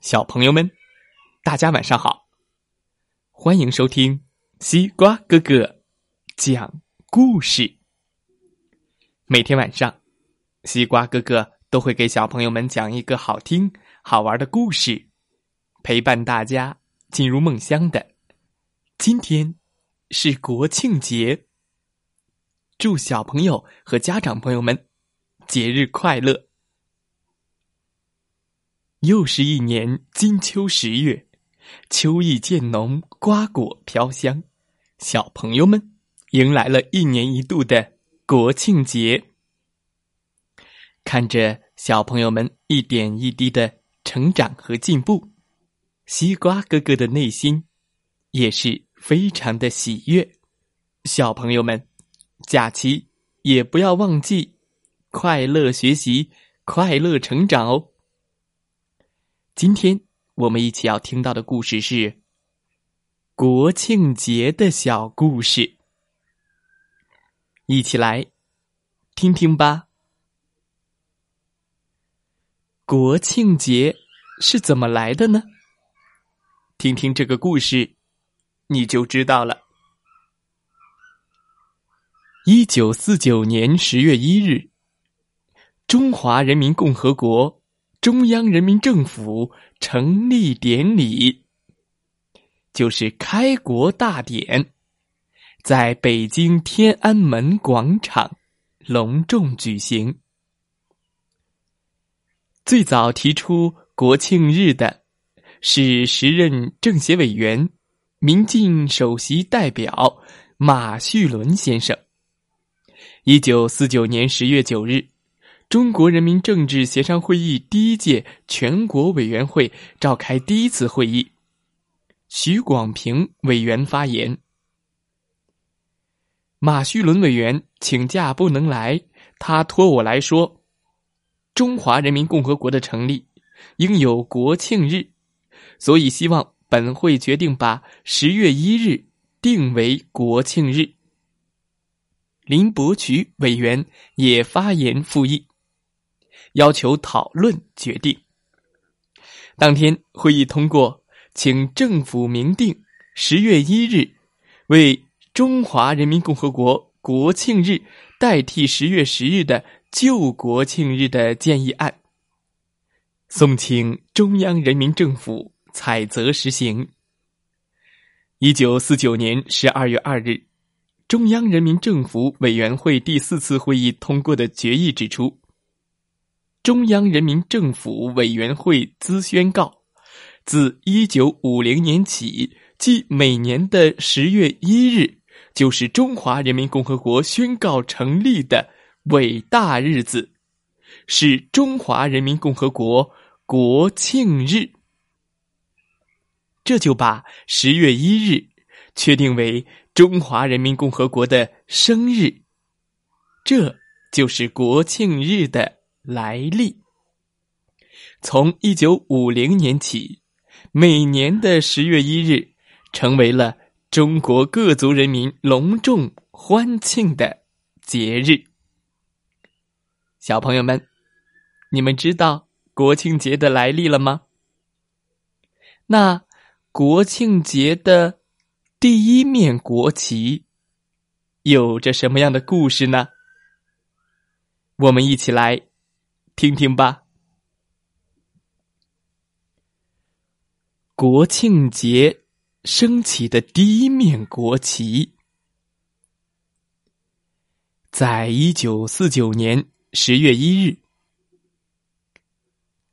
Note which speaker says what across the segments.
Speaker 1: 小朋友们，大家晚上好！欢迎收听西瓜哥哥讲故事。每天晚上，西瓜哥哥都会给小朋友们讲一个好听、好玩的故事，陪伴大家进入梦乡的。今天是国庆节，祝小朋友和家长朋友们节日快乐！又是一年金秋十月，秋意渐浓，瓜果飘香，小朋友们迎来了一年一度的国庆节。看着小朋友们一点一滴的成长和进步，西瓜哥哥的内心也是非常的喜悦。小朋友们，假期也不要忘记快乐学习、快乐成长哦。今天我们一起要听到的故事是国庆节的小故事，一起来听听吧。国庆节是怎么来的呢？听听这个故事，你就知道了。一九四九年十月一日，中华人民共和国。中央人民政府成立典礼，就是开国大典，在北京天安门广场隆重举行。最早提出国庆日的是时任政协委员、民进首席代表马叙伦先生。一九四九年十月九日。中国人民政治协商会议第一届全国委员会召开第一次会议，徐广平委员发言。马叙伦委员请假不能来，他托我来说：中华人民共和国的成立应有国庆日，所以希望本会决定把十月一日定为国庆日。林伯渠委员也发言复议。要求讨论决定。当天会议通过，请政府明定十月一日为中华人民共和国国庆日，代替十月十日的旧国庆日的建议案，送请中央人民政府采择实行。一九四九年十二月二日，中央人民政府委员会第四次会议通过的决议指出。中央人民政府委员会兹宣告：自一九五零年起，即每年的十月一日，就是中华人民共和国宣告成立的伟大日子，是中华人民共和国国庆日。这就把十月一日确定为中华人民共和国的生日，这就是国庆日的。来历。从一九五零年起，每年的十月一日成为了中国各族人民隆重欢庆的节日。小朋友们，你们知道国庆节的来历了吗？那国庆节的第一面国旗有着什么样的故事呢？我们一起来。听听吧。国庆节升起的第一面国旗，在一九四九年十月一日，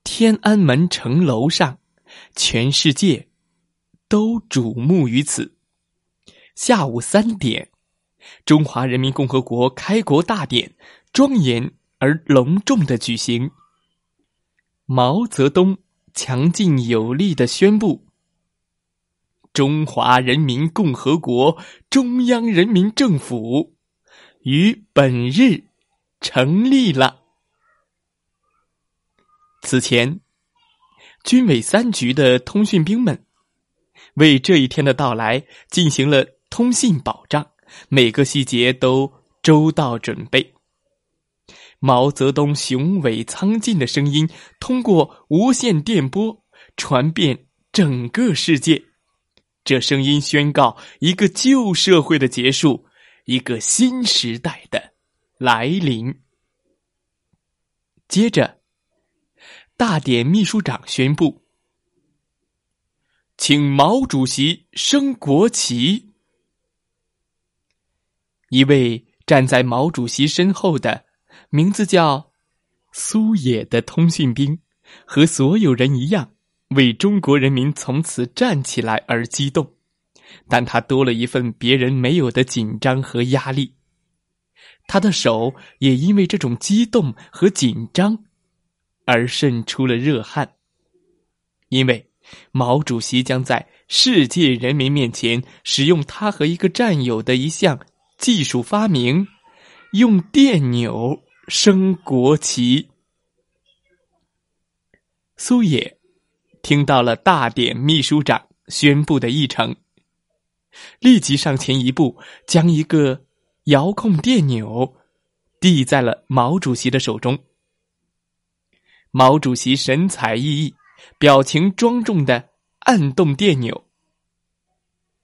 Speaker 1: 天安门城楼上，全世界都瞩目于此。下午三点，中华人民共和国开国大典庄严。而隆重的举行。毛泽东强劲有力的宣布：“中华人民共和国中央人民政府于本日成立了。”此前，军委三局的通讯兵们为这一天的到来进行了通信保障，每个细节都周到准备。毛泽东雄伟苍劲的声音通过无线电波传遍整个世界。这声音宣告一个旧社会的结束，一个新时代的来临。接着，大典秘书长宣布，请毛主席升国旗。一位站在毛主席身后的，名字叫苏野的通讯兵，和所有人一样。为中国人民从此站起来而激动，但他多了一份别人没有的紧张和压力。他的手也因为这种激动和紧张而渗出了热汗，因为毛主席将在世界人民面前使用他和一个战友的一项技术发明——用电钮升国旗。苏野。听到了大典秘书长宣布的议程，立即上前一步，将一个遥控电钮递在了毛主席的手中。毛主席神采奕奕，表情庄重的按动电钮，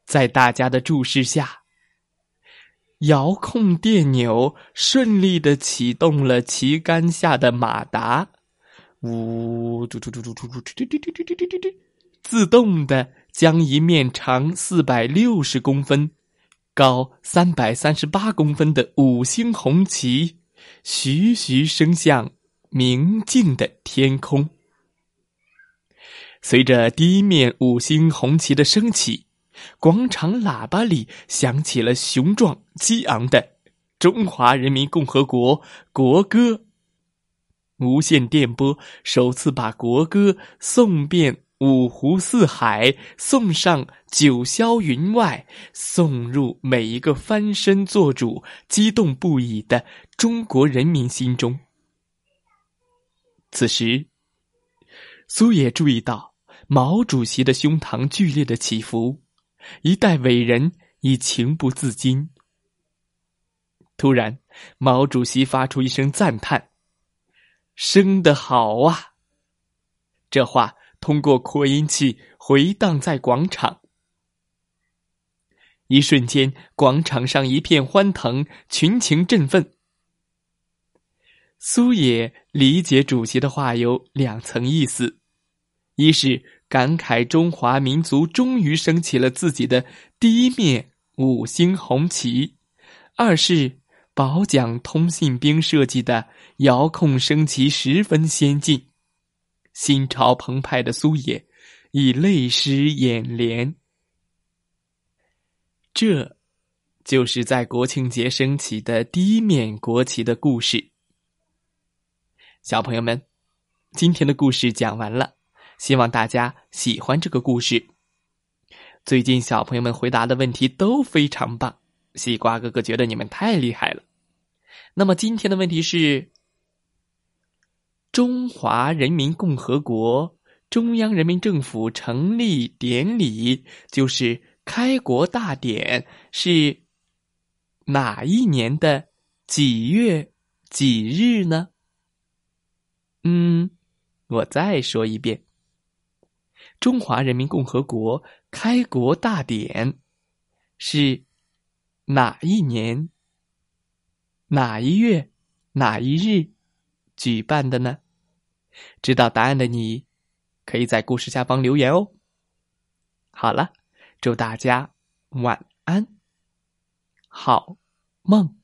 Speaker 1: 在大家的注视下，遥控电钮顺利的启动了旗杆下的马达。呜，嘟嘟嘟嘟嘟嘟嘟嘟嘟嘟嘟嘟，自动的将一面长四百六十公分、高三百三十八公分的五星红旗徐徐升向明净的天空。随着第一面五星红旗的升起，广场喇叭里响起了雄壮激昂的中华人民共和国国歌。无线电波首次把国歌送遍五湖四海，送上九霄云外，送入每一个翻身做主、激动不已的中国人民心中。此时，苏野注意到毛主席的胸膛剧烈的起伏，一代伟人已情不自禁。突然，毛主席发出一声赞叹。生得好啊！这话通过扩音器回荡在广场，一瞬间，广场上一片欢腾，群情振奋。苏野理解主席的话有两层意思：一是感慨中华民族终于升起了自己的第一面五星红旗；二是。保奖通信兵设计的遥控升旗十分先进，心潮澎湃的苏野已泪湿眼帘。这，就是在国庆节升起的第一面国旗的故事。小朋友们，今天的故事讲完了，希望大家喜欢这个故事。最近小朋友们回答的问题都非常棒。西瓜哥哥觉得你们太厉害了。那么今天的问题是：中华人民共和国中央人民政府成立典礼，就是开国大典，是哪一年的几月几日呢？嗯，我再说一遍：中华人民共和国开国大典是。哪一年？哪一月？哪一日举办的呢？知道答案的你，可以在故事下方留言哦。好了，祝大家晚安，好梦。